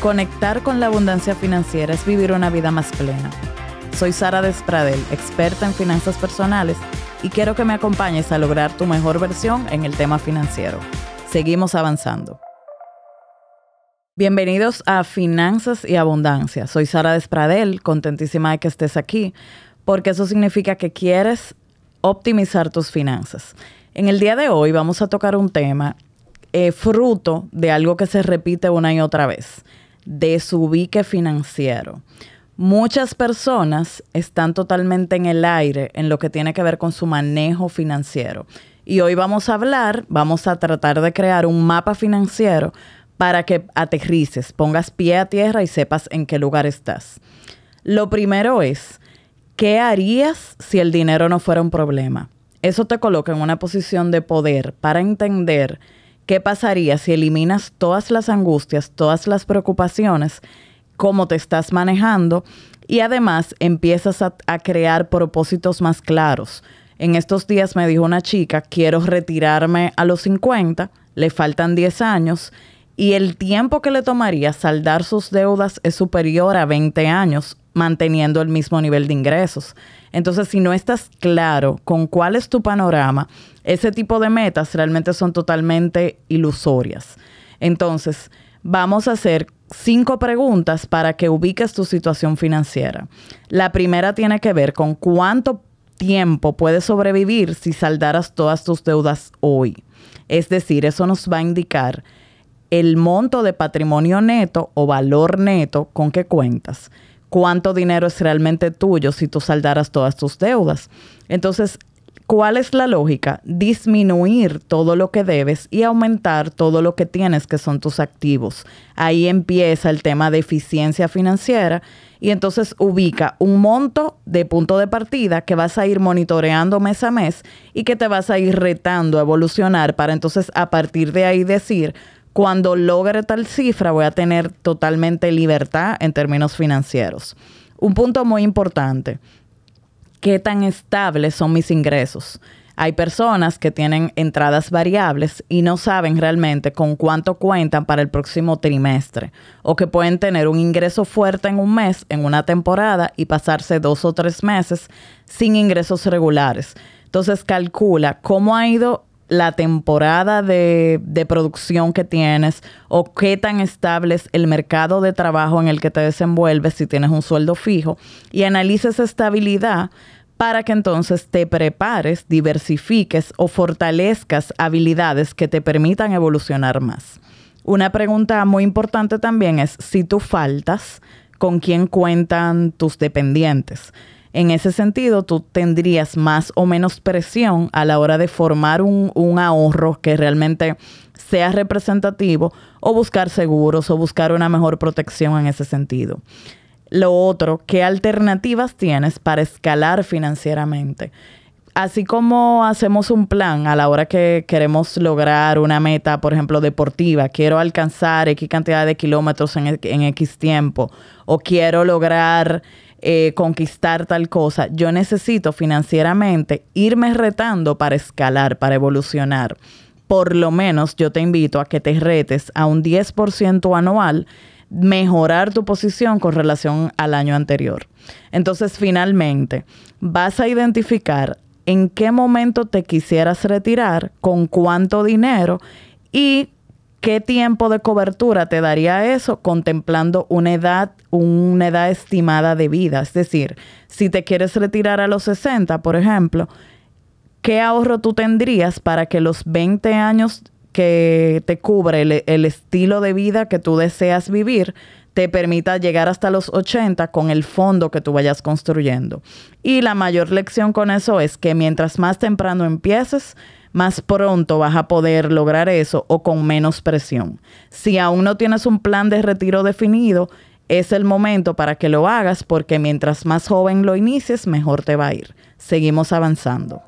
conectar con la abundancia financiera es vivir una vida más plena. Soy Sara Despradel, experta en finanzas personales, y quiero que me acompañes a lograr tu mejor versión en el tema financiero. Seguimos avanzando. Bienvenidos a Finanzas y Abundancia. Soy Sara Despradel, contentísima de que estés aquí, porque eso significa que quieres optimizar tus finanzas. En el día de hoy vamos a tocar un tema eh, fruto de algo que se repite una y otra vez, desubique financiero. Muchas personas están totalmente en el aire en lo que tiene que ver con su manejo financiero. Y hoy vamos a hablar, vamos a tratar de crear un mapa financiero para que aterrices, pongas pie a tierra y sepas en qué lugar estás. Lo primero es, ¿qué harías si el dinero no fuera un problema? Eso te coloca en una posición de poder para entender qué pasaría si eliminas todas las angustias, todas las preocupaciones, cómo te estás manejando y además empiezas a, crear propósitos más claros. En estos días me dijo una chica, quiero retirarme a los 50, le faltan 10 años y el tiempo que le tomaría saldar sus deudas es superior a 20 años manteniendo el mismo nivel de ingresos. Entonces, si no estás claro con cuál es tu panorama, ese tipo de metas realmente son totalmente ilusorias. Entonces, vamos a hacer cinco preguntas para que ubiques tu situación financiera. La primera tiene que ver con cuánto tiempo puedes sobrevivir si saldaras todas tus deudas hoy. Es decir, eso nos va a indicar el monto de patrimonio neto o valor neto con que cuentas cuánto dinero es realmente tuyo si tú saldaras todas tus deudas. Entonces, ¿cuál es la lógica? Disminuir todo lo que debes y aumentar todo lo que tienes, que son tus activos. Ahí empieza el tema de eficiencia financiera y entonces ubica un monto de punto de partida que vas a ir monitoreando mes a mes y que te vas a ir retando a evolucionar para entonces a partir de ahí decir, cuando logre tal cifra voy a tener totalmente libertad en términos financieros. Un punto muy importante, ¿qué tan estables son mis ingresos? Hay personas que tienen entradas variables y no saben realmente con cuánto cuentan para el próximo trimestre o que pueden tener un ingreso fuerte en un mes, en una temporada y pasarse dos o tres meses sin ingresos regulares. Entonces calcula cómo ha ido la temporada de, producción que tienes o qué tan estable es el mercado de trabajo en el que te desenvuelves si tienes un sueldo fijo y analices estabilidad para que entonces te prepares, diversifiques o fortalezcas habilidades que te permitan evolucionar más. Una pregunta muy importante también es si tú faltas, ¿con quién cuentan tus dependientes? En ese sentido, tú tendrías más o menos presión a la hora de formar un, ahorro que realmente sea representativo o buscar seguros o buscar una mejor protección en ese sentido. Lo otro, ¿qué alternativas tienes para escalar financieramente? Así como hacemos un plan a la hora que queremos lograr una meta, por ejemplo, deportiva, quiero alcanzar X cantidad de kilómetros en, en X tiempo, o quiero lograr eh, conquistar tal cosa. Yo necesito financieramente irme retando para escalar, para evolucionar. Por lo menos yo te invito a que te retes a un 10% anual mejorar tu posición con relación al año anterior. Entonces, finalmente, vas a identificar en qué momento te quisieras retirar, con cuánto dinero y ¿Qué tiempo de cobertura te daría eso contemplando una edad, una edad estimada de vida? Es decir, si te quieres retirar a los 60, por ejemplo, ¿qué ahorro tú tendrías para que los 20 años que te cubre el, el estilo de vida que tú deseas vivir te permita llegar hasta los 80 con el fondo que tú vayas construyendo? Y la mayor lección con eso es que mientras más temprano empieces, más pronto vas a poder lograr eso o con menos presión. Si aún no tienes un plan de retiro definido, es el momento para que lo hagas porque mientras más joven lo inicies, mejor te va a ir. Seguimos avanzando.